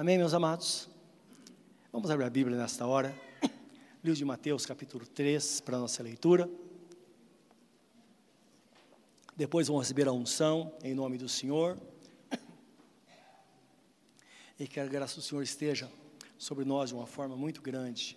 Amém, meus amados? Vamos abrir a Bíblia nesta hora. Livro de Mateus, capítulo 3, para a nossa leitura. Depois vamos receber a unção em nome do Senhor. E que a graça do Senhor esteja sobre nós de uma forma muito grande.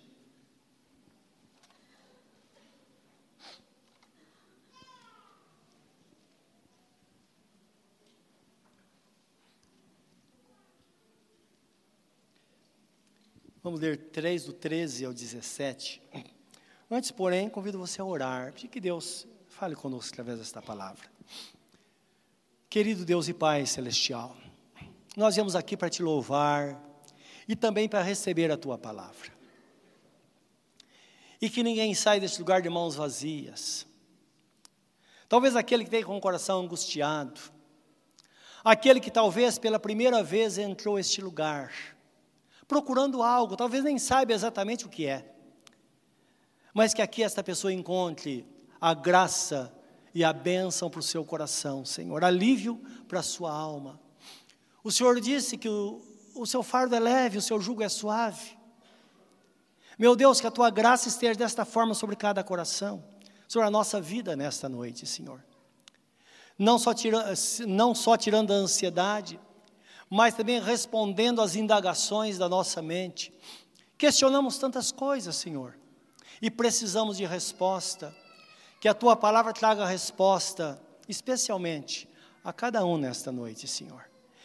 Vamos ler 3 do 13 ao 17. Antes, porém, convido você a orar, pedir que Deus fale conosco através desta palavra. Querido Deus e Pai celestial, nós viemos aqui para te louvar e também para receber a tua palavra. E que ninguém saia deste lugar de mãos vazias. Talvez aquele que veio com o coração angustiado, aquele que talvez pela primeira vez entrou este lugar, procurando algo, talvez nem saiba exatamente o que é, mas que aqui esta pessoa encontre a graça e a bênção para o seu coração, Senhor, alívio para a sua alma. O Senhor disse que o, o seu fardo é leve, o seu jugo é suave. Meu Deus, que a tua graça esteja desta forma sobre cada coração, sobre a nossa vida nesta noite, Senhor. Não só, tira, não só tirando a ansiedade, mas também respondendo às indagações da nossa mente. Questionamos tantas coisas, Senhor, e precisamos de resposta. Que a tua palavra traga resposta, especialmente a cada um nesta noite, Senhor.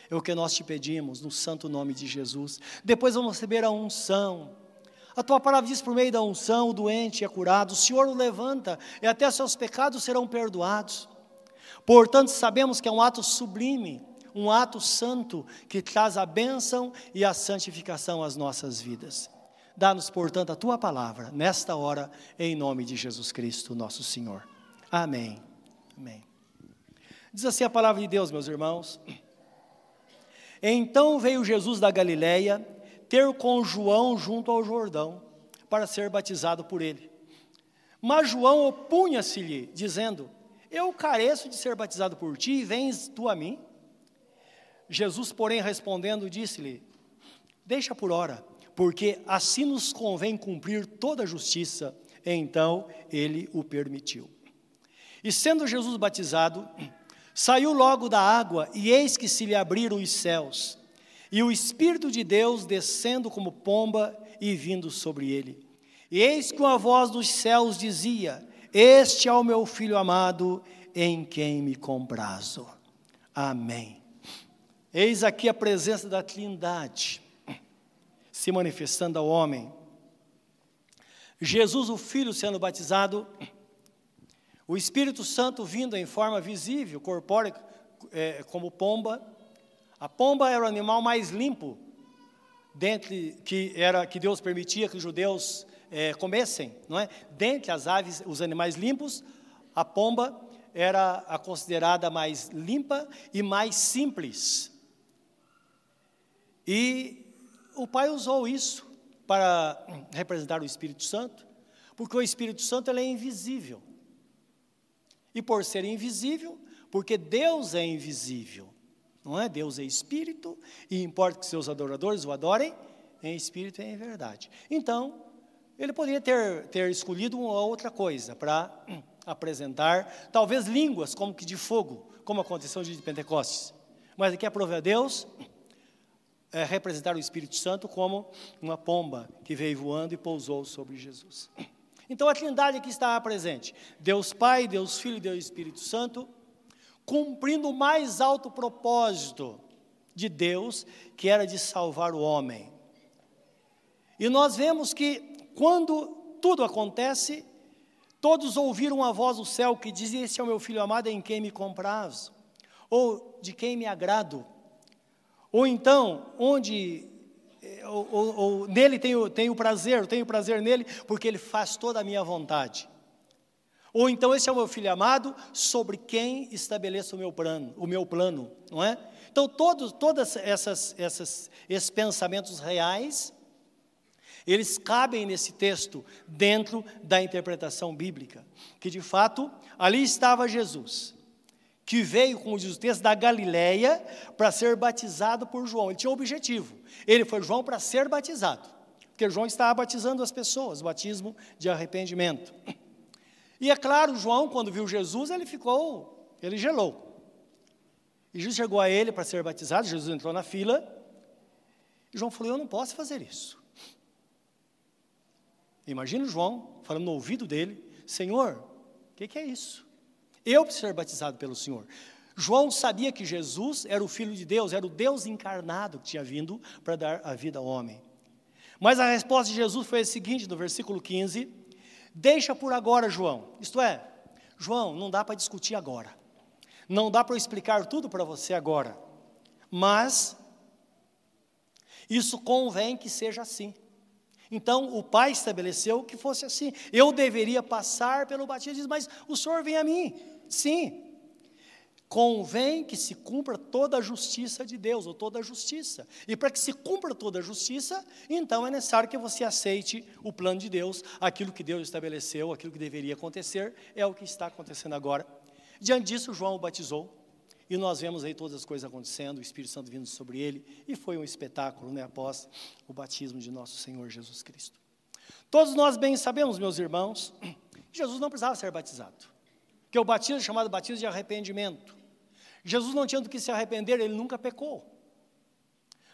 É o que nós te pedimos, no santo nome de Jesus. Depois vamos receber a unção. A tua palavra diz por meio da unção, o doente é curado, o Senhor o levanta e até seus pecados serão perdoados. Portanto, sabemos que é um ato sublime, um ato santo que traz a bênção e a santificação às nossas vidas. Dá-nos, portanto, a tua palavra nesta hora, em nome de Jesus Cristo, nosso Senhor. Amém. Amém. Diz assim a palavra de Deus, meus irmãos. Então veio Jesus da Galileia ter com João junto ao Jordão, para ser batizado por ele. Mas João opunha-se-lhe, dizendo: Eu careço de ser batizado por ti, e vens tu a mim? Jesus, porém, respondendo, disse-lhe: Deixa por hora, porque assim nos convém cumprir toda a justiça. Então ele o permitiu. E sendo Jesus batizado, saiu logo da água, e eis que se lhe abriram os céus, e o Espírito de Deus descendo como pomba e vindo sobre ele. E eis que uma voz dos céus dizia: Este é o meu filho amado, em quem me comprazo. Amém. Eis aqui a presença da Trindade se manifestando ao homem. Jesus, o Filho, sendo batizado, o Espírito Santo vindo em forma visível, corpórea, é, como pomba. A pomba era o animal mais limpo, dentre que era que Deus permitia que os judeus é, comessem, não é? Dentre as aves, os animais limpos, a pomba era a considerada mais limpa e mais simples. E o Pai usou isso para representar o Espírito Santo, porque o Espírito Santo é invisível. E por ser invisível, porque Deus é invisível, não é? Deus é espírito e importa que seus adoradores o adorem em espírito e em verdade. Então, ele poderia ter, ter escolhido uma outra coisa para apresentar, talvez línguas como que de fogo, como aconteceu de Pentecostes. Mas aqui aprove a Deus é, representar o Espírito Santo como uma pomba que veio voando e pousou sobre Jesus. Então a Trindade aqui está presente: Deus Pai, Deus Filho e Deus Espírito Santo, cumprindo o mais alto propósito de Deus, que era de salvar o homem. E nós vemos que quando tudo acontece, todos ouviram a voz do céu que dizia: Esse é o meu filho amado em quem me compraz, ou de quem me agrado. Ou então, onde eh, ou, ou, ou, nele tenho, tenho prazer, tenho prazer nele, porque ele faz toda a minha vontade. Ou então, esse é o meu filho amado, sobre quem estabeleço o meu plano, o meu plano, não é? Então, todos, todas essas, essas, esses pensamentos reais, eles cabem nesse texto, dentro da interpretação bíblica, que de fato, ali estava Jesus, que veio, como diz o texto, da Galiléia para ser batizado por João. Ele tinha um objetivo. Ele foi João para ser batizado. Porque João estava batizando as pessoas, batismo de arrependimento. E é claro, João, quando viu Jesus, ele ficou, ele gelou. E Jesus chegou a ele para ser batizado, Jesus entrou na fila, e João falou: Eu não posso fazer isso. Imagina o João falando no ouvido dele: Senhor, o que, que é isso? Eu preciso ser batizado pelo Senhor. João sabia que Jesus era o Filho de Deus, era o Deus encarnado que tinha vindo para dar a vida ao homem. Mas a resposta de Jesus foi a seguinte, no versículo 15: Deixa por agora, João. Isto é, João, não dá para discutir agora. Não dá para explicar tudo para você agora. Mas isso convém que seja assim. Então o pai estabeleceu que fosse assim. Eu deveria passar pelo batismo, mas o senhor vem a mim. Sim, convém que se cumpra toda a justiça de Deus, ou toda a justiça. E para que se cumpra toda a justiça, então é necessário que você aceite o plano de Deus, aquilo que Deus estabeleceu, aquilo que deveria acontecer, é o que está acontecendo agora. Diante disso, João o batizou, e nós vemos aí todas as coisas acontecendo, o Espírito Santo vindo sobre ele, e foi um espetáculo, né, após o batismo de nosso Senhor Jesus Cristo. Todos nós bem sabemos, meus irmãos, que Jesus não precisava ser batizado, que o batismo é chamado batismo de arrependimento. Jesus não tinha do que se arrepender, ele nunca pecou.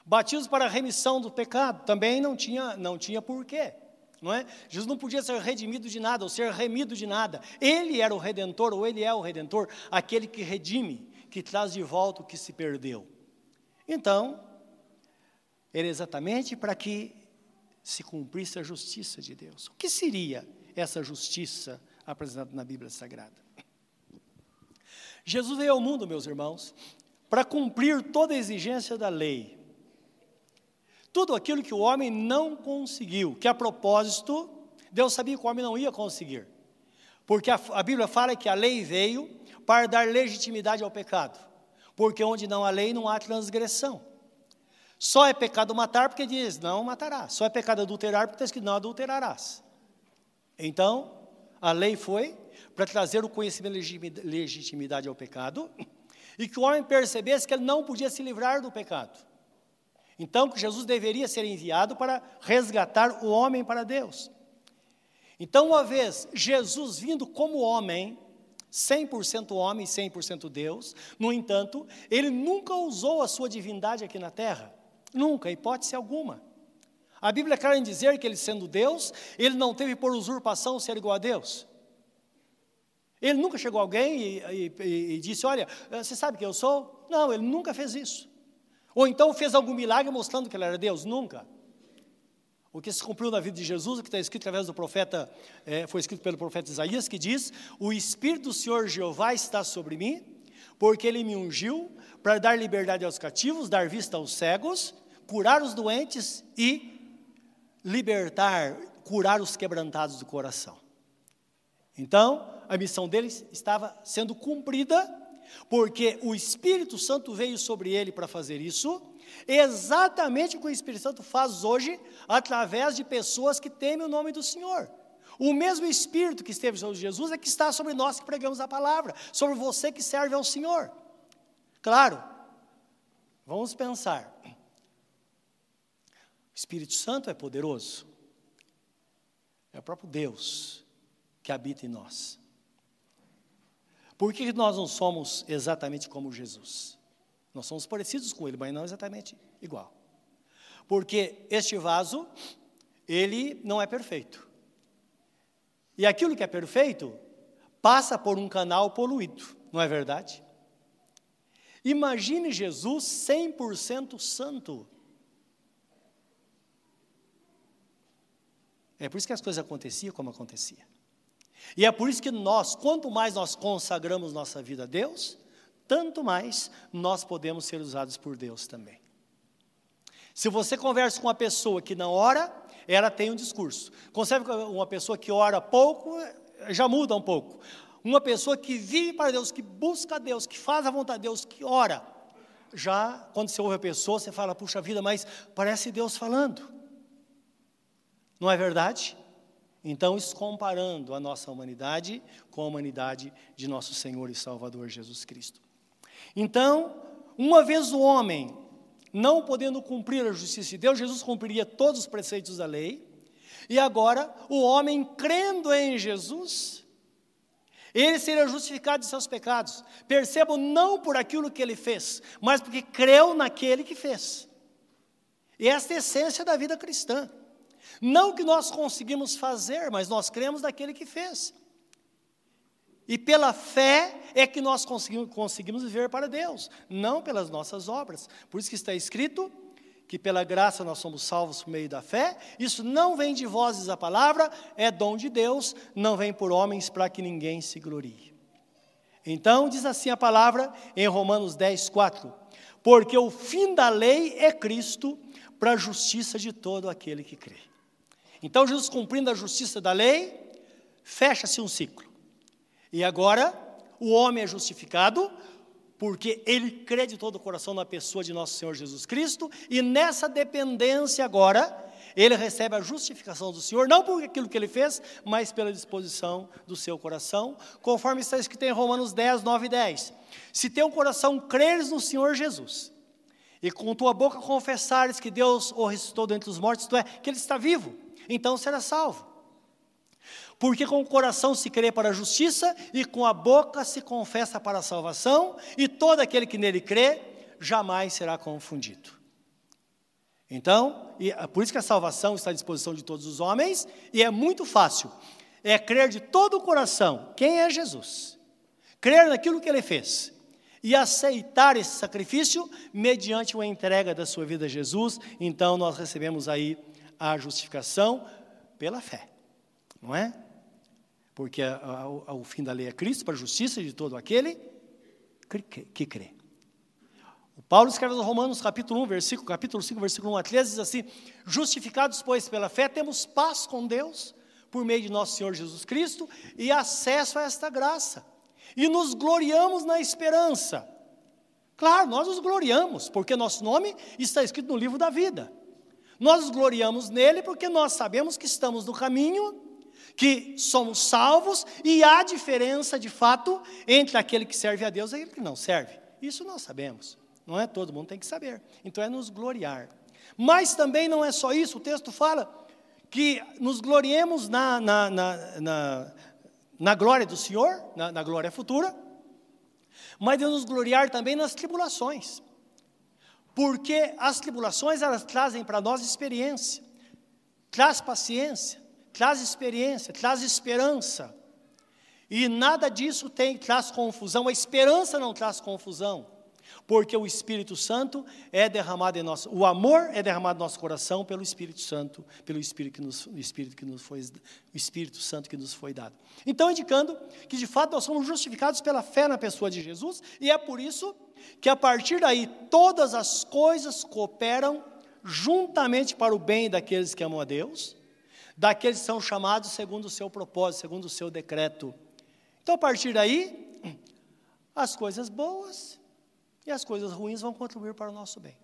Batismo para a remissão do pecado também não tinha, não tinha porquê. Não é? Jesus não podia ser redimido de nada, ou ser remido de nada. Ele era o redentor, ou ele é o redentor, aquele que redime, que traz de volta o que se perdeu. Então, era exatamente para que se cumprisse a justiça de Deus. O que seria essa justiça apresentada na Bíblia Sagrada? Jesus veio ao mundo, meus irmãos, para cumprir toda a exigência da lei. Tudo aquilo que o homem não conseguiu, que a propósito, Deus sabia que o homem não ia conseguir. Porque a, a Bíblia fala que a lei veio para dar legitimidade ao pecado. Porque onde não há lei, não há transgressão. Só é pecado matar porque diz, não matarás. Só é pecado adulterar porque diz que não adulterarás. Então, a lei foi para trazer o conhecimento de legitimidade ao pecado, e que o homem percebesse que ele não podia se livrar do pecado. Então, que Jesus deveria ser enviado para resgatar o homem para Deus. Então, uma vez Jesus vindo como homem, 100% homem, 100% Deus, no entanto, ele nunca usou a sua divindade aqui na terra. Nunca, hipótese alguma. A Bíblia é clara em dizer que ele sendo Deus, ele não teve por usurpação ser igual a Deus. Ele nunca chegou a alguém e, e, e, disse: Olha, eh, você sabe quem eu sou? Não, ele nunca fez isso. Ou então fez algum milagre mostrando que ele era Deus? Nunca. O que se cumpriu na vida de Jesus, o que está escrito através do profeta, é, foi escrito pelo profeta Isaías, que diz: O Espírito do Senhor Jeová está sobre mim, porque ele me ungiu para dar liberdade aos cativos, dar vista aos cegos, curar os doentes e libertar, curar os quebrantados do coração. Então, a missão deles estava sendo cumprida, porque o Espírito Santo veio sobre ele para fazer isso, exatamente o que o Espírito Santo faz hoje, através de pessoas que temem o nome do Senhor. O mesmo Espírito que esteve sobre Jesus é que está sobre nós que pregamos a palavra, sobre você que serve ao Senhor. Claro, vamos pensar. O Espírito Santo é poderoso, é o próprio Deus que habita em nós. Por que nós não somos exatamente como Jesus? Nós somos parecidos com ele, mas não exatamente igual. Porque este vaso, ele não é perfeito. E aquilo que é perfeito passa por um canal poluído, não é verdade? Imagine Jesus 100% santo. É por isso que as coisas aconteciam como acontecia. E é por isso que nós, quanto mais nós consagramos nossa vida a Deus, tanto mais nós podemos ser usados por Deus também. Se você conversa com uma pessoa que não ora, ela tem um discurso. Concebe uma pessoa que ora pouco, já muda um pouco. Uma pessoa que vive para Deus, que busca Deus, que faz a vontade de Deus, que ora. Já, quando você ouve a pessoa, você fala, puxa vida, mas parece Deus falando. Não é verdade? Então, isso comparando a nossa humanidade com a humanidade de nosso Senhor e Salvador Jesus Cristo. Então, uma vez o homem não podendo cumprir a justiça de Deus, Jesus cumpriria todos os preceitos da lei. E agora, o homem crendo em Jesus, ele seria justificado de seus pecados. Percebam, não por aquilo que ele fez, mas porque creu naquele que fez. E esta é a essência da vida cristã. Não que nós conseguimos fazer, mas nós cremos naquele que fez. E pela fé é que nós conseguimos, conseguimos viver para Deus, não pelas nossas obras. Por isso que está escrito que pela graça nós somos salvos por meio da fé. Isso não vem de vozes a palavra, é dom de Deus, não vem por homens para que ninguém se glorie. Então, diz assim a palavra em Romanos 10, 4: Porque o fim da lei é Cristo para a justiça de todo aquele que crê. Então, Jesus cumprindo a justiça da lei, fecha-se um ciclo. E agora, o homem é justificado porque ele crê de todo o coração na pessoa de nosso Senhor Jesus Cristo, e nessa dependência agora, ele recebe a justificação do Senhor, não por aquilo que ele fez, mas pela disposição do seu coração, conforme está escrito em Romanos 10, 9 e 10. Se teu coração creres no Senhor Jesus, e com tua boca confessares que Deus o ressuscitou dentre os mortos, isto é, que ele está vivo, então será salvo. Porque com o coração se crê para a justiça e com a boca se confessa para a salvação, e todo aquele que nele crê jamais será confundido. Então, é por isso que a salvação está à disposição de todos os homens, e é muito fácil. É crer de todo o coração quem é Jesus, crer naquilo que ele fez e aceitar esse sacrifício mediante uma entrega da sua vida a Jesus. Então, nós recebemos aí a justificação pela fé, não é? Porque a, a, o fim da lei é Cristo, para a justiça de todo aquele que, crê. O Paulo escreve no Romanos capítulo 1, versículo, capítulo 5, versículo 1 a 13, diz assim, justificados, pois, pela fé, temos paz com Deus, por meio de nosso Senhor Jesus Cristo, e acesso a esta graça. E nos gloriamos na esperança. Claro, nós nos gloriamos, porque nosso nome está escrito no livro da vida. Nós nos gloriamos nele porque nós sabemos que estamos no caminho que somos salvos e há diferença de fato entre aquele que serve a Deus e aquele que não serve. Isso nós sabemos, não é? Todo mundo tem que saber. Então é nos gloriar. Mas também não é só isso, o texto fala que nos gloriemos na, na, na, na, na glória do Senhor, na, na glória futura, mas de nos gloriar também nas tribulações. Porque as tribulações elas trazem para nós experiência, traz paciência, traz experiência, traz esperança. E nada disso tem, traz confusão, a esperança não traz confusão, porque o Espírito Santo é derramado em nosso, o amor é derramado no nosso coração pelo Espírito Santo, pelo Espírito que nos, Espírito que nos foi, o Espírito Santo que nos foi dado. Então, indicando que de fato nós somos justificados pela fé na pessoa de Jesus, e é por isso que a partir daí todas as coisas cooperam juntamente para o bem daqueles que amam a Deus daqueles que são chamados segundo o seu propósito, segundo o seu decreto. Então, a partir daí, as coisas boas e as coisas ruins vão contribuir para o nosso bem.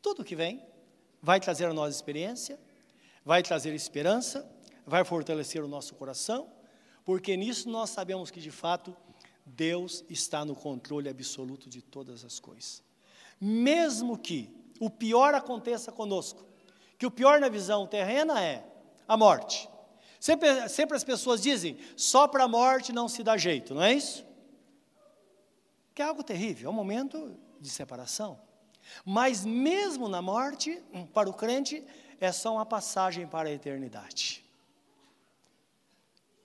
Tudo que vem vai trazer a nós experiência, vai trazer esperança, vai fortalecer o nosso coração, porque nisso nós sabemos que de fato Deus está no controle absoluto de todas as coisas. Mesmo que o pior aconteça conosco, que o pior na visão terrena é a morte. Sempre, sempre as pessoas dizem, só para a morte não se dá jeito, não é isso? Que é algo terrível, é um momento de separação. Mas mesmo na morte, para o crente, é só uma passagem para a eternidade.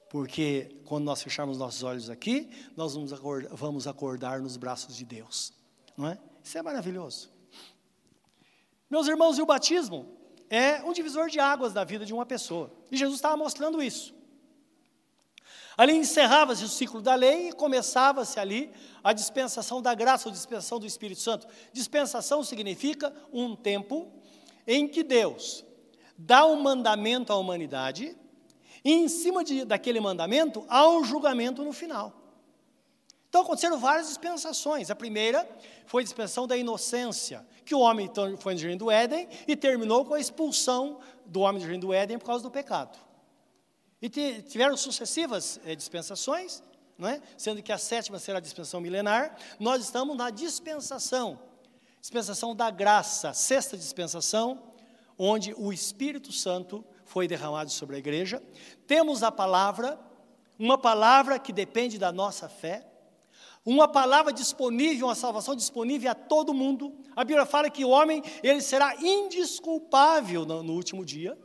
Porque quando nós fecharmos nossos olhos aqui, nós vamos acordar, vamos acordar nos braços de Deus. Não é? Isso é maravilhoso. Meus irmãos, e o batismo? É um divisor de águas da vida de uma pessoa. E Jesus estava mostrando isso. Ali encerrava-se o ciclo da lei e começava-se ali a dispensação da graça, ou dispensação do Espírito Santo. Dispensação significa um tempo em que Deus dá um mandamento à humanidade e em cima de, daquele mandamento há um julgamento no final. Então aconteceram várias dispensações. A primeira foi a dispensação da inocência, que o homem então, foi no jardim do Éden e terminou com a expulsão do homem do jardim do Éden por causa do pecado. E tiveram sucessivas é, dispensações, é? sendo que a sétima será a dispensação milenar, nós estamos na dispensação, dispensação da graça, sexta dispensação, onde o Espírito Santo foi derramado sobre a igreja. Temos a palavra, uma palavra que depende da nossa fé, uma palavra disponível, uma salvação disponível a todo mundo. A Bíblia fala que o homem ele será indisculpável no, no último dia,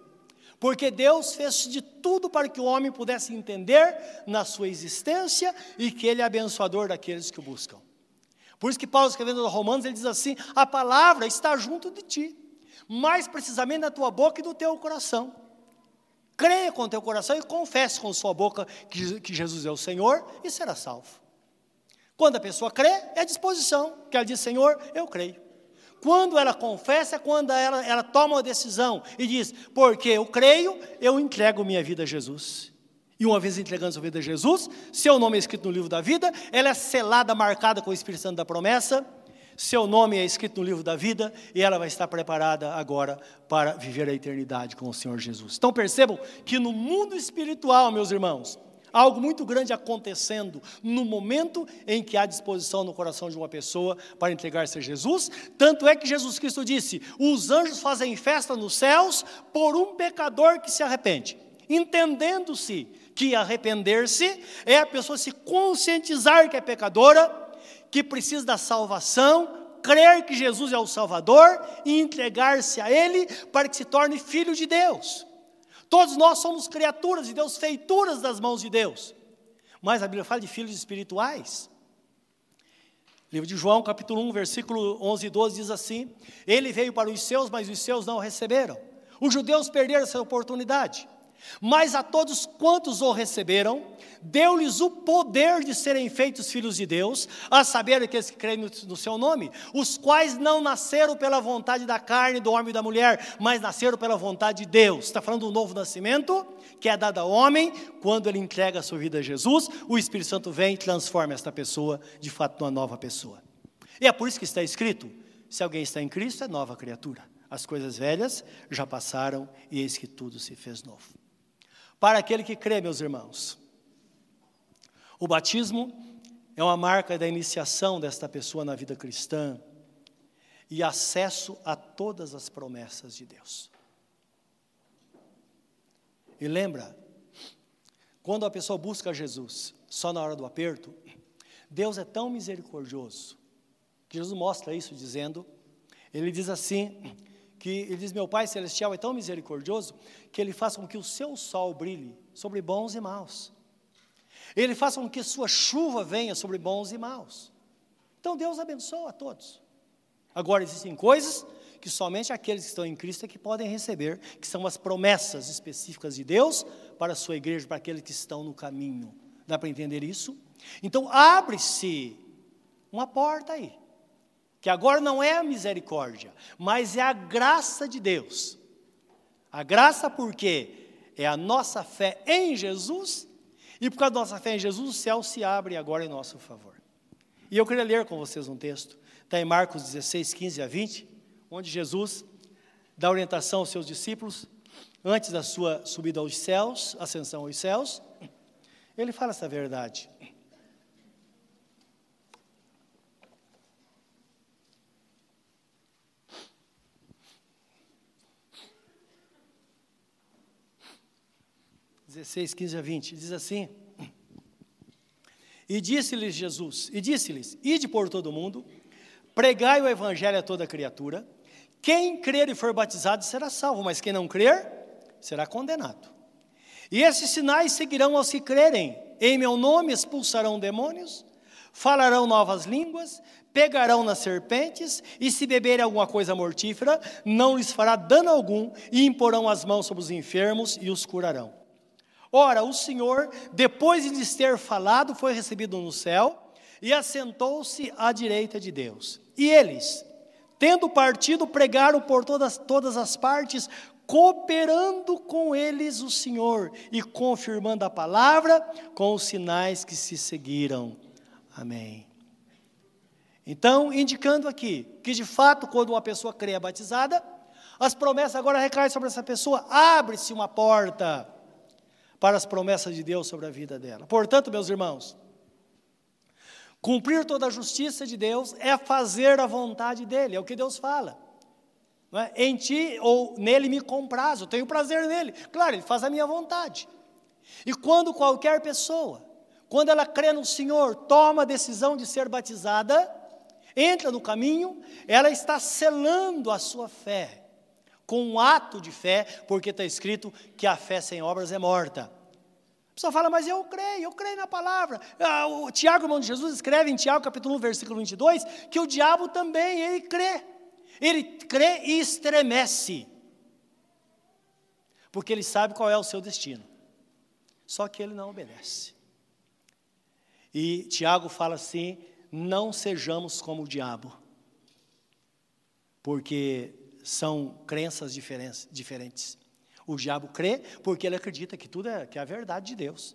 porque Deus fez de tudo para que o homem pudesse entender na sua existência e que ele é abençoador daqueles que o buscam. Por isso que Paulo escrevendo aos Romanos, ele diz assim: a palavra está junto de ti, mais precisamente na tua boca e no teu coração. Creia com o teu coração e confesse com sua boca que, que Jesus é o Senhor e será salvo. Quando a pessoa crê, é disposição, que ela diz, Senhor, eu creio. Quando ela confessa, quando ela, ela toma uma decisão e diz, porque eu creio, eu entrego minha vida a Jesus. E uma vez entregando sua vida a Jesus, seu nome é escrito no livro da vida, ela é selada, marcada com o Espírito Santo da promessa, seu nome é escrito no livro da vida e ela vai estar preparada agora para viver a eternidade com o Senhor Jesus. Então percebam que no mundo espiritual, meus irmãos, algo muito grande acontecendo no momento em que há disposição no coração de uma pessoa para entregar-se a Jesus. Tanto é que Jesus Cristo disse: os anjos fazem festa nos céus por um pecador que se arrepende. Entendendo-se que arrepender-se é a pessoa se conscientizar que é pecadora, que precisa da salvação, crer que Jesus é o Salvador e entregar-se a Ele para que se torne filho de Deus. Todos nós somos criaturas de Deus, feituras das mãos de Deus. Mas a Bíblia fala de filhos espirituais. Livro de João, capítulo 1, versículo 11 e 12 diz assim: Ele veio para os seus, mas os seus não o receberam. Os judeus perderam essa oportunidade. Mas a todos quantos o receberam, deu-lhes o poder de serem feitos filhos de Deus, a saber aqueles que creem no, seu nome, os quais não nasceram pela vontade da carne, do homem e da mulher, mas nasceram pela vontade de Deus. Está falando do novo nascimento, que é dado ao homem quando ele entrega a sua vida a Jesus, o Espírito Santo vem e transforma esta pessoa de fato numa nova pessoa. E é por isso que está escrito: se alguém está em Cristo, é nova criatura. As coisas velhas já passaram e eis que tudo se fez novo para aquele que crê, meus irmãos. O batismo é uma marca da iniciação desta pessoa na vida cristã e acesso a todas as promessas de Deus. E lembra, quando a pessoa busca Jesus só na hora do aperto, Deus é tão misericordioso que Jesus mostra isso dizendo, ele diz assim: que ele diz: Meu Pai Celestial é tão misericordioso que ele faça com que o seu sol brilhe sobre bons e maus. Ele faça com que sua chuva venha sobre bons e maus. Então Deus abençoa a todos. Agora existem coisas que somente aqueles que estão em Cristo é que podem receber, que são as promessas específicas de Deus para a sua igreja, para aqueles que estão no caminho. Dá para entender isso? Então abre-se uma porta aí que agora não é a misericórdia, mas é a graça de Deus. A graça porque é a nossa fé em Jesus, e por causa da nossa fé em Jesus, o céu se abre agora em nosso favor. E eu queria ler com vocês um texto, está em Marcos 16, 15 a 20, onde Jesus dá orientação aos seus discípulos, antes da sua subida aos céus, ascensão aos céus, ele fala essa verdade. 16, 15 a 20, diz assim: E disse-lhes Jesus, e disse-lhes: Ide por todo o mundo, pregai o evangelho a toda criatura, quem crer e for batizado será salvo, mas quem não crer será condenado. E esses sinais seguirão aos que crerem, em meu nome expulsarão demônios, falarão novas línguas, pegarão nas serpentes, e se beberem alguma coisa mortífera, não lhes fará dano algum, e imporão as mãos sobre os enfermos e os curarão. Ora, o Senhor, depois de lhes ter falado, foi recebido no céu e assentou-se à direita de Deus. E eles, tendo partido, pregaram por todas, todas as partes, cooperando com eles o Senhor e confirmando a palavra com os sinais que se seguiram. Amém. Então, indicando aqui que de fato, quando uma pessoa crê é batizada, as promessas agora recaem sobre essa pessoa, abre-se uma porta para as promessas de Deus sobre a vida dela. Portanto, meus irmãos, Cumprir toda a justiça de Deus é fazer a vontade dele, é o que Deus fala. É? Em ti ou nele me compraz, eu tenho prazer nele. Claro, ele faz a minha vontade. E quando qualquer pessoa, quando ela crê no Senhor, toma a decisão de ser batizada, entra no caminho, ela está selando a sua fé com um ato de fé, porque está escrito que a fé sem obras é morta. A pessoa fala, mas eu creio, eu creio na palavra. Ah, o Tiago, irmão de Jesus, escreve em Tiago, capítulo 1, versículo 22, que o diabo também, ele crê. Ele crê e estremece. Porque ele sabe qual é o seu destino. Só que ele não obedece. E Tiago fala assim: não sejamos como o diabo, porque são crenças diferentes. O diabo crê porque ele acredita que tudo é, que é a verdade de Deus.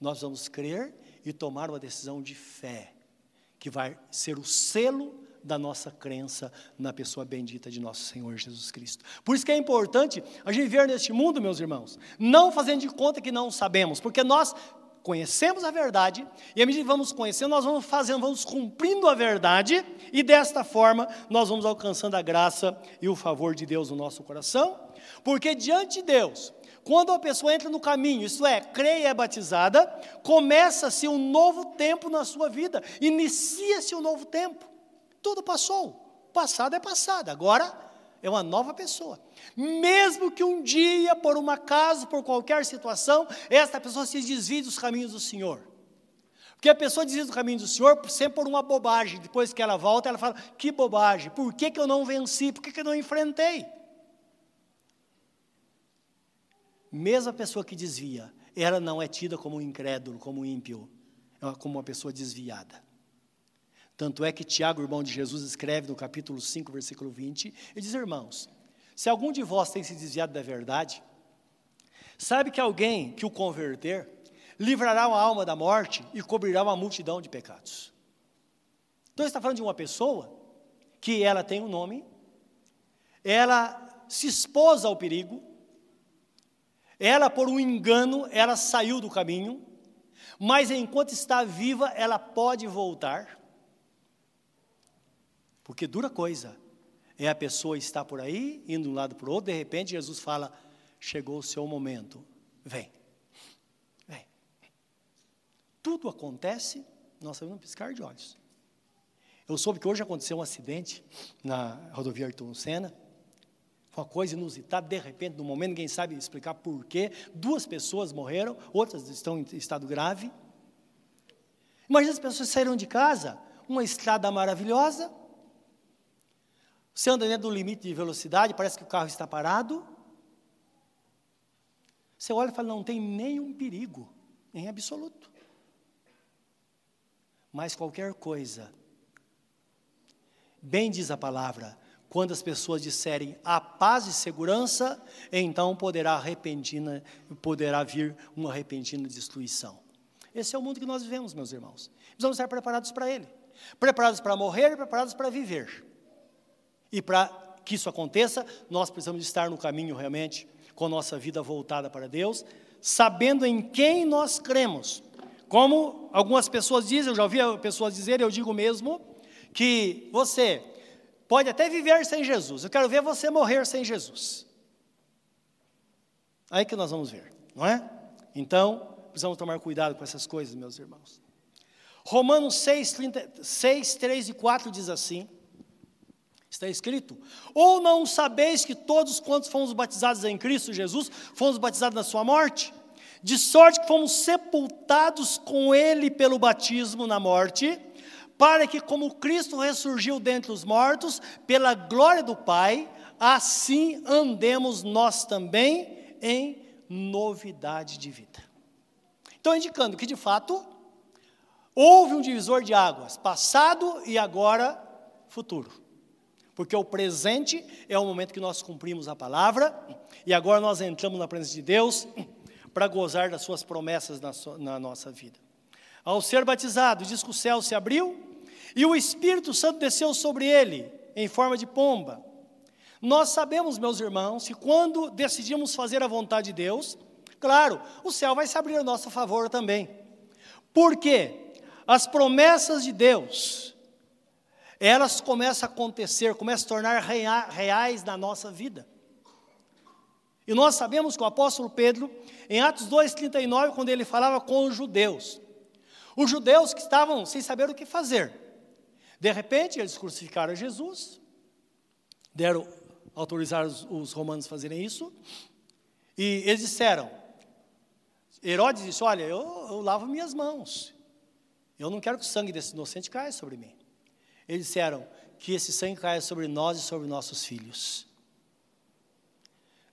Nós vamos crer e tomar uma decisão de fé, que vai ser o selo da nossa crença na pessoa bendita de nosso Senhor Jesus Cristo. Por isso que é importante a gente viver neste mundo, meus irmãos, não fazendo de conta que não sabemos, porque nós conhecemos a verdade, e à medida que vamos conhecendo, nós vamos fazendo, vamos cumprindo a verdade, e desta forma nós vamos alcançando a graça e o favor de Deus no nosso coração, porque diante de Deus, quando a pessoa entra no caminho, isto é, crê e é batizada, começa-se um novo tempo na sua vida, inicia-se um novo tempo. Tudo passou, passado é passado, agora é uma nova pessoa. Mesmo que um dia, por um acaso, por qualquer situação, esta pessoa se desvie dos caminhos do Senhor. Porque a pessoa desvia do caminho do Senhor sempre por uma bobagem. Depois que ela volta, ela fala: Que bobagem, por que, que eu não venci? Por que, que eu não enfrentei? Mesmo a pessoa que desvia, ela não é tida como um incrédulo, como um ímpio, é como uma pessoa desviada. Tanto é que Tiago, irmão de Jesus, escreve no capítulo 5, versículo 20, e diz: Irmãos, se algum de vós tem se desviado da verdade, sabe que alguém que o converter livrará a alma da morte e cobrirá uma multidão de pecados. Então, está falando de uma pessoa que ela tem um nome, ela se expôs ao perigo, ela, por um engano, ela saiu do caminho, mas enquanto está viva, ela pode voltar. Porque dura coisa é a pessoa estar por aí, indo de um lado para o outro, de repente Jesus fala: chegou o seu momento, vem, vem. Tudo acontece, nós sabemos piscar de olhos. Eu soube que hoje aconteceu um acidente na rodovia Ayrton Senna, uma coisa inusitada, de repente, no momento, ninguém sabe explicar porquê, duas pessoas morreram, outras estão em estado grave. Imagina as pessoas saíram de casa, uma estrada maravilhosa, você anda dentro do limite de velocidade, parece que o carro está parado. Você olha e fala, não tem nenhum perigo, em absoluto. Mas qualquer coisa, bem diz a palavra, quando as pessoas disserem a paz e segurança, então poderá repentina, poderá vir uma repentina destruição. Esse é o mundo que nós vivemos, meus irmãos. Precisamos estar preparados para ele. Preparados para morrer e preparados para viver. E para que isso aconteça, nós precisamos estar no caminho realmente, com a nossa vida voltada para Deus, sabendo em quem nós cremos. Como algumas pessoas dizem, eu já ouvi pessoas dizerem, eu digo mesmo, que você pode até viver sem Jesus, eu quero ver você morrer sem Jesus. Aí que nós vamos ver, não é? Então, precisamos tomar cuidado com essas coisas, meus irmãos. Romanos 6, 30, 6 3 e 4 diz assim: Está escrito: Ou não sabeis que todos quantos fomos batizados em Cristo Jesus, fomos batizados na sua morte? De sorte que fomos sepultados com Ele pelo batismo na morte, para que, como Cristo ressurgiu dentre os mortos, pela glória do Pai, assim andemos nós também em novidade de vida. Então, indicando que, de fato, houve um divisor de águas, passado e agora futuro porque o presente é o momento que nós cumprimos a palavra e agora nós entramos na presença de Deus para gozar das suas promessas na, so, na nossa vida. Ao ser batizado, diz que o céu se abriu e o Espírito Santo desceu sobre ele em forma de pomba. Nós sabemos, meus irmãos, que quando decidimos fazer a vontade de Deus, claro, o céu vai se abrir a nosso favor também. Por quê? as promessas de Deus, elas começam a acontecer, começam a tornar reais na nossa vida. E nós sabemos que o apóstolo Pedro, em Atos 2,39, quando ele falava com os judeus, os judeus que estavam sem saber o que fazer, de repente eles crucificaram Jesus, deram, autorizaram os, os romanos a fazerem isso, e eles disseram, Herodes disse: Olha, eu, eu lavo minhas mãos, eu não quero que o sangue desse inocente caia sobre mim. Eles disseram que esse sangue caia sobre nós e sobre nossos filhos.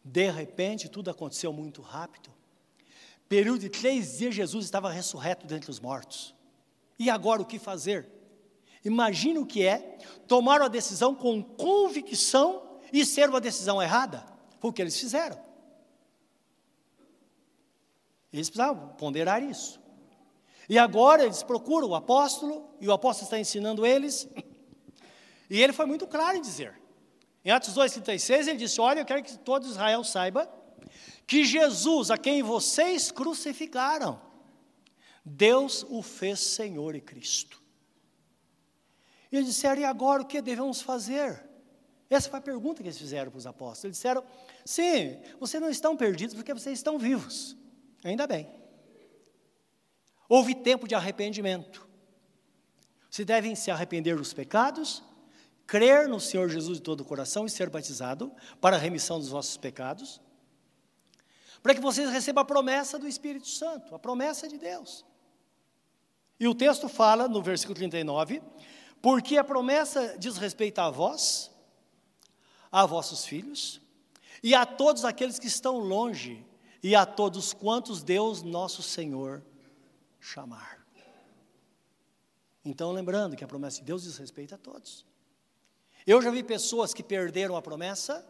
De repente, tudo aconteceu muito rápido. Período de três dias, Jesus estava ressurreto dentre os mortos. E agora o que fazer? Imagine o que é tomar uma decisão com convicção e ser uma decisão errada. Foi o que eles fizeram. Eles precisavam ponderar isso. E agora eles procuram o apóstolo, e o apóstolo está ensinando eles. E ele foi muito claro em dizer: em Atos 2,36, ele disse: Olha, eu quero que todo Israel saiba que Jesus, a quem vocês crucificaram, Deus o fez Senhor e Cristo. E eles disseram: E agora o que devemos fazer? Essa foi a pergunta que eles fizeram para os apóstolos. Eles disseram: Sim, vocês não estão perdidos porque vocês estão vivos. Ainda bem. Houve tempo de arrependimento. Vocês devem se arrepender dos pecados crer no Senhor Jesus de todo o coração e ser batizado para a remissão dos vossos pecados, para que vocês recebam a promessa do Espírito Santo, a promessa de Deus. E o texto fala, no versículo 39, porque a promessa diz respeito a vós, a vossos filhos, e a todos aqueles que estão longe, e a todos quantos Deus nosso Senhor chamar. Então, lembrando que a promessa de Deus diz respeito a todos. Eu já vi pessoas que perderam a promessa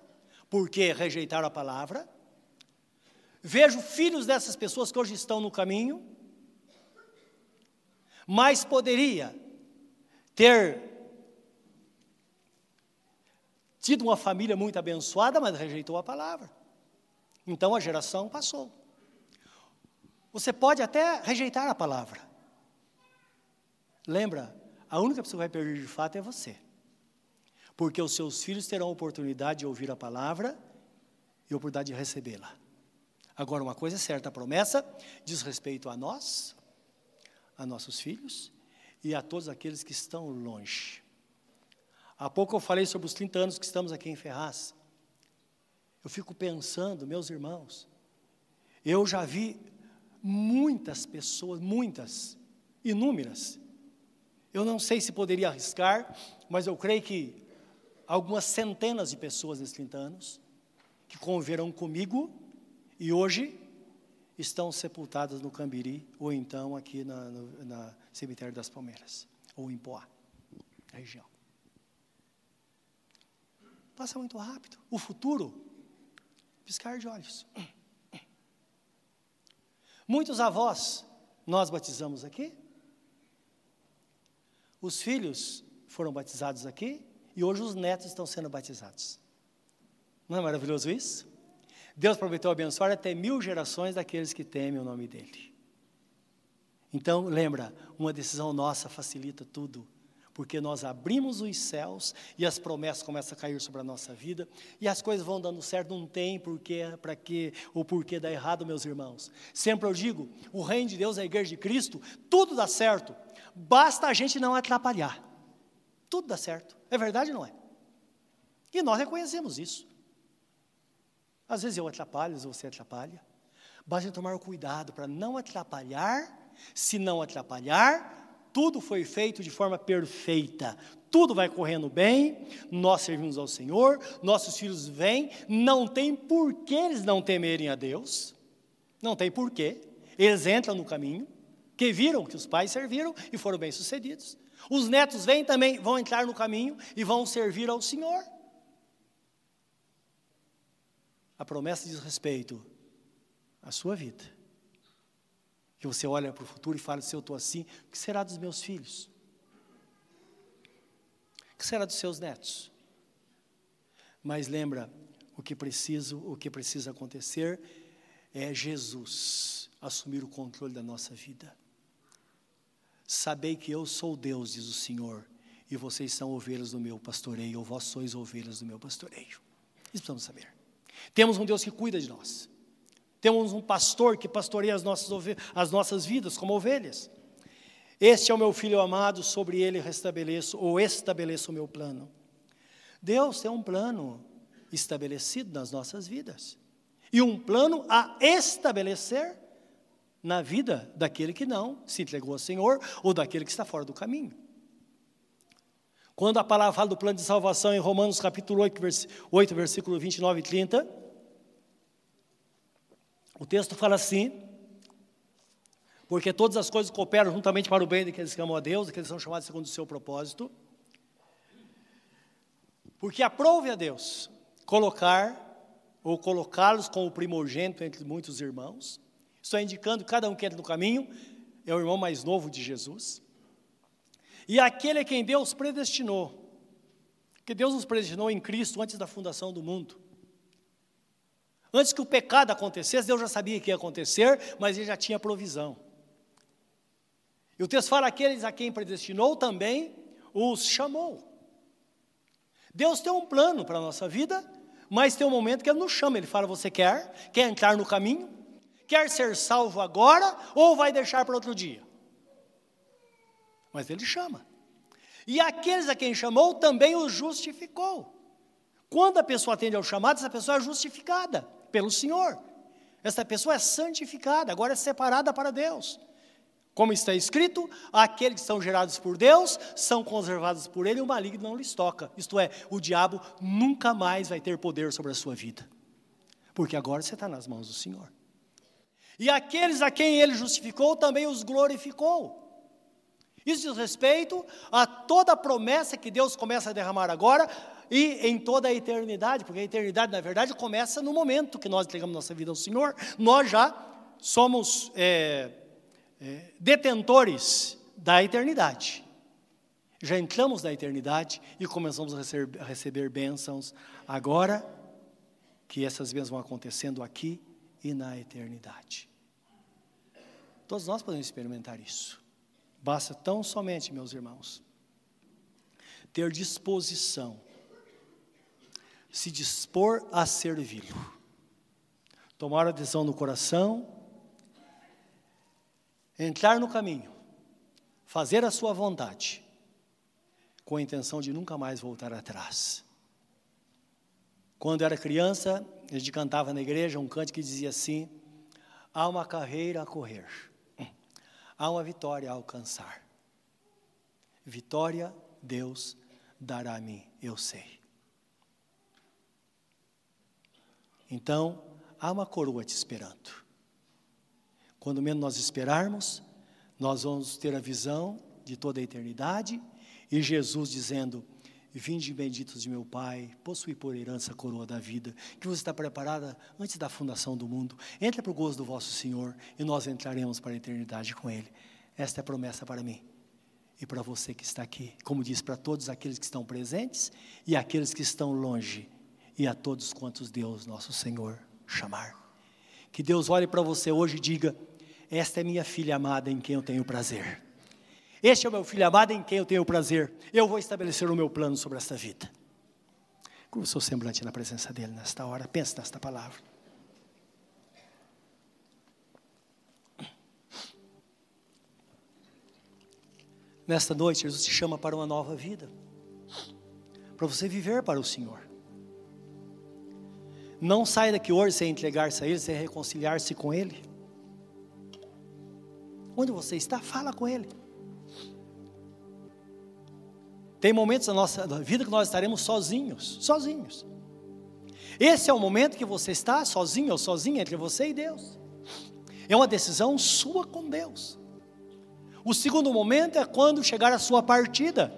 porque rejeitaram a palavra. Vejo filhos dessas pessoas que hoje estão no caminho, mas poderia ter tido uma família muito abençoada, mas rejeitou a palavra. Então a geração passou. Você pode até rejeitar a palavra. Lembra, a única pessoa que vai perder de fato é você porque os seus filhos terão oportunidade de ouvir a palavra e oportunidade de recebê-la. Agora, uma coisa é certa: a promessa diz respeito a nós, a nossos filhos e a todos aqueles que estão longe. Há pouco eu falei sobre os 30 anos que estamos aqui em Ferraz. Eu fico pensando, meus irmãos, eu já vi muitas pessoas, muitas, inúmeras. Eu não sei se poderia arriscar, mas eu creio que algumas centenas de pessoas nesses 30 anos que conviveram comigo e hoje estão sepultadas no Cambiri ou então aqui na, no na cemitério das Palmeiras ou em Poá, região. Passa muito rápido. O futuro, piscar de olhos. Muitos avós nós batizamos aqui. Os filhos foram batizados aqui e hoje os netos estão sendo batizados. Não é maravilhoso isso? Deus prometeu abençoar até mil gerações daqueles que temem o nome dEle. Então, lembra, uma decisão nossa facilita tudo, porque nós abrimos os céus e as promessas começam a cair sobre a nossa vida e as coisas vão dando certo, não tem porquê, para quê ou porquê dar errado, meus irmãos. Sempre eu digo, o reino de Deus, a igreja de Cristo, tudo dá certo, basta a gente não atrapalhar. Tudo dá certo. É verdade ou não é? E nós reconhecemos isso. Às vezes eu atrapalho, às vezes você atrapalha. Basta tomar cuidado para não atrapalhar. Se não atrapalhar, tudo foi feito de forma perfeita. Tudo vai correndo bem, nós servimos ao Senhor, nossos filhos vêm, não tem por que eles não temerem a Deus. Não tem porquê. Eles entram no caminho, que viram que os pais serviram e foram bem-sucedidos. Os netos vêm também, vão entrar no caminho e vão servir ao Senhor. A promessa diz respeito à sua vida. Que você olha para o futuro e fala: se eu estou assim, o que será dos meus filhos? O que será dos seus netos? Mas lembra, o que preciso, o que precisa acontecer é Jesus assumir o controle da nossa vida. Sabei que eu sou Deus, diz o Senhor, e vocês são ovelhas do meu pastoreio, ou vós sois ovelhas do meu pastoreio. Isso precisamos saber. Temos um Deus que cuida de nós. Temos um pastor que pastoreia as nossas, as nossas vidas como ovelhas. Este é o meu filho amado, sobre ele restabeleço ou estabeleço o meu plano. Deus tem um plano estabelecido nas nossas vidas. E um plano a estabelecer na vida daquele que não se entregou ao Senhor ou daquele que está fora do caminho. Quando a palavra fala do plano de salvação em Romanos capítulo 8, 8 versículo 29 e 30, o texto fala assim: porque todas as coisas cooperam juntamente para o bem daqueles que amam a Deus, daqueles que são chamados segundo o seu propósito. Porque aprove a Deus colocar ou colocá-los como o primogênito entre muitos irmãos. Estou indicando cada um que entra no caminho é o irmão mais novo de Jesus. E aquele é quem Deus predestinou. Que Deus nos predestinou em Cristo antes da fundação do mundo. Antes que o pecado acontecesse, Deus já sabia que ia acontecer, mas ele já tinha provisão. E o texto fala: aqueles a quem predestinou também os chamou. Deus tem um plano para a nossa vida, mas tem um momento que Ele nos chama. Ele fala: Você quer? Quer entrar no caminho? Quer ser salvo agora ou vai deixar para outro dia? Mas Ele chama. E aqueles a quem chamou também os justificou. Quando a pessoa atende ao chamado, essa pessoa é justificada pelo Senhor. Essa pessoa é santificada, agora é separada para Deus. Como está escrito, aqueles que são gerados por Deus são conservados por Ele e o maligno não lhes toca. Isto é, o diabo nunca mais vai ter poder sobre a sua vida, porque agora você está nas mãos do Senhor. E aqueles a quem Ele justificou também os glorificou. Isso diz respeito a toda a promessa que Deus começa a derramar agora e em toda a eternidade, porque a eternidade, na verdade, começa no momento que nós entregamos nossa vida ao Senhor, nós já somos. É, é, detentores da eternidade. Já entramos na eternidade e começamos a receber, a receber bênçãos agora que essas bênçãos vão acontecendo aqui e na eternidade. Todos nós podemos experimentar isso. Basta tão somente, meus irmãos, ter disposição, se dispor a servi-lo, tomar a decisão no coração entrar no caminho, fazer a sua vontade, com a intenção de nunca mais voltar atrás. Quando era criança, a gente cantava na igreja um canto que dizia assim: há uma carreira a correr, há uma vitória a alcançar. Vitória Deus dará a mim, eu sei. Então, há uma coroa te esperando. Quando menos nós esperarmos, nós vamos ter a visão de toda a eternidade e Jesus dizendo: Vinde benditos de meu Pai, possui por herança a coroa da vida, que você está preparada antes da fundação do mundo. Entre para o gozo do vosso Senhor e nós entraremos para a eternidade com Ele. Esta é a promessa para mim e para você que está aqui. Como diz, para todos aqueles que estão presentes e aqueles que estão longe, e a todos quantos Deus, nosso Senhor, chamar. Que Deus olhe para você hoje e diga: esta é minha filha amada em quem eu tenho prazer. Este é o meu filho amado em quem eu tenho prazer. Eu vou estabelecer o meu plano sobre esta vida. Como o seu semblante na presença dele nesta hora, pense nesta palavra. Nesta noite, Jesus te chama para uma nova vida, para você viver para o Senhor. Não saia daqui hoje sem entregar-se a Ele, sem reconciliar-se com Ele. Onde você está, fala com Ele. Tem momentos na nossa vida que nós estaremos sozinhos, sozinhos. Esse é o momento que você está sozinho ou sozinha entre você e Deus. É uma decisão sua com Deus. O segundo momento é quando chegar a sua partida.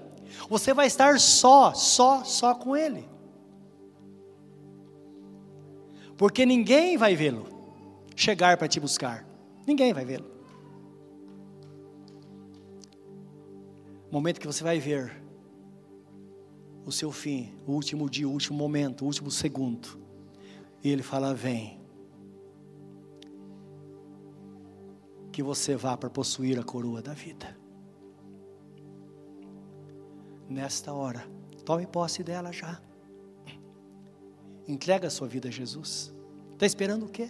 Você vai estar só, só, só com Ele. Porque ninguém vai vê-lo chegar para te buscar. Ninguém vai vê-lo. momento que você vai ver o seu fim, o último dia, o último momento, o último segundo. E ele fala: Vem. Que você vá para possuir a coroa da vida. nesta hora. Tome posse dela já. Entrega a sua vida a Jesus. Está esperando o quê?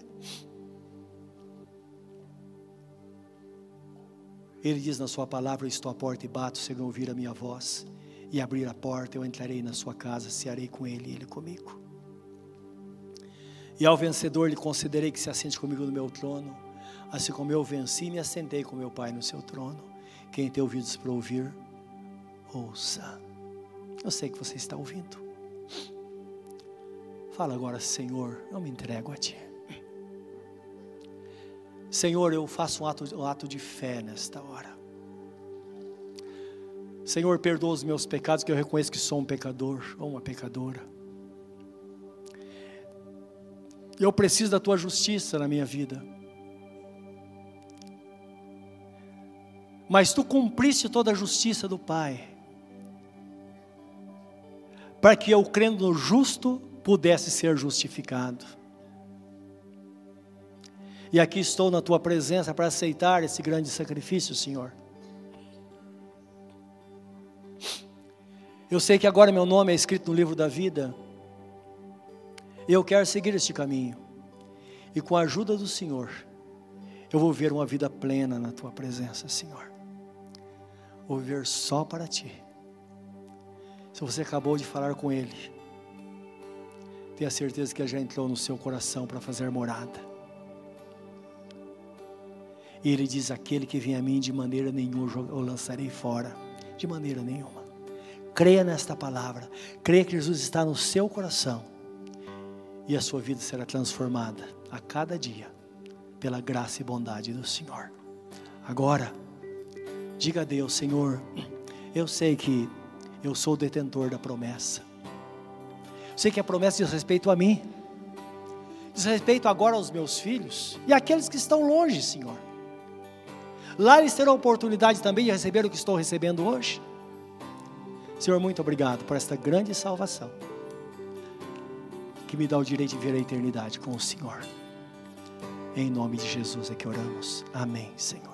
Ele diz na sua palavra: Estou à porta e bato, se alguém ouvir a minha voz e abrir a porta, eu entrarei na sua casa, cearei com ele e ele comigo. E ao vencedor lhe concederei que se assente comigo no meu trono, assim como eu venci e me assentei com meu Pai no seu trono. Quem tem ouvidos para ouvir, ouça. Eu sei que você está ouvindo. Fala agora, Senhor, eu me entrego a Ti. Senhor, eu faço um ato, um ato de fé nesta hora. Senhor, perdoa os meus pecados, que eu reconheço que sou um pecador ou uma pecadora. Eu preciso da tua justiça na minha vida. Mas tu cumpriste toda a justiça do Pai, para que eu, crendo no justo, pudesse ser justificado. E aqui estou na tua presença para aceitar esse grande sacrifício, Senhor. Eu sei que agora meu nome é escrito no livro da vida. E eu quero seguir este caminho. E com a ajuda do Senhor, eu vou ver uma vida plena na tua presença, Senhor. Vou viver só para ti. Se você acabou de falar com Ele, tenha certeza que Ele já entrou no seu coração para fazer morada. E ele diz: Aquele que vem a mim, de maneira nenhuma eu lançarei fora. De maneira nenhuma. Creia nesta palavra. Creia que Jesus está no seu coração. E a sua vida será transformada a cada dia, pela graça e bondade do Senhor. Agora, diga a Deus: Senhor, eu sei que eu sou o detentor da promessa. Sei que a promessa diz respeito a mim, diz respeito agora aos meus filhos e àqueles que estão longe, Senhor. Lá eles terão a oportunidade também de receber o que estou recebendo hoje. Senhor, muito obrigado por esta grande salvação que me dá o direito de ver a eternidade com o Senhor. Em nome de Jesus é que oramos. Amém, Senhor.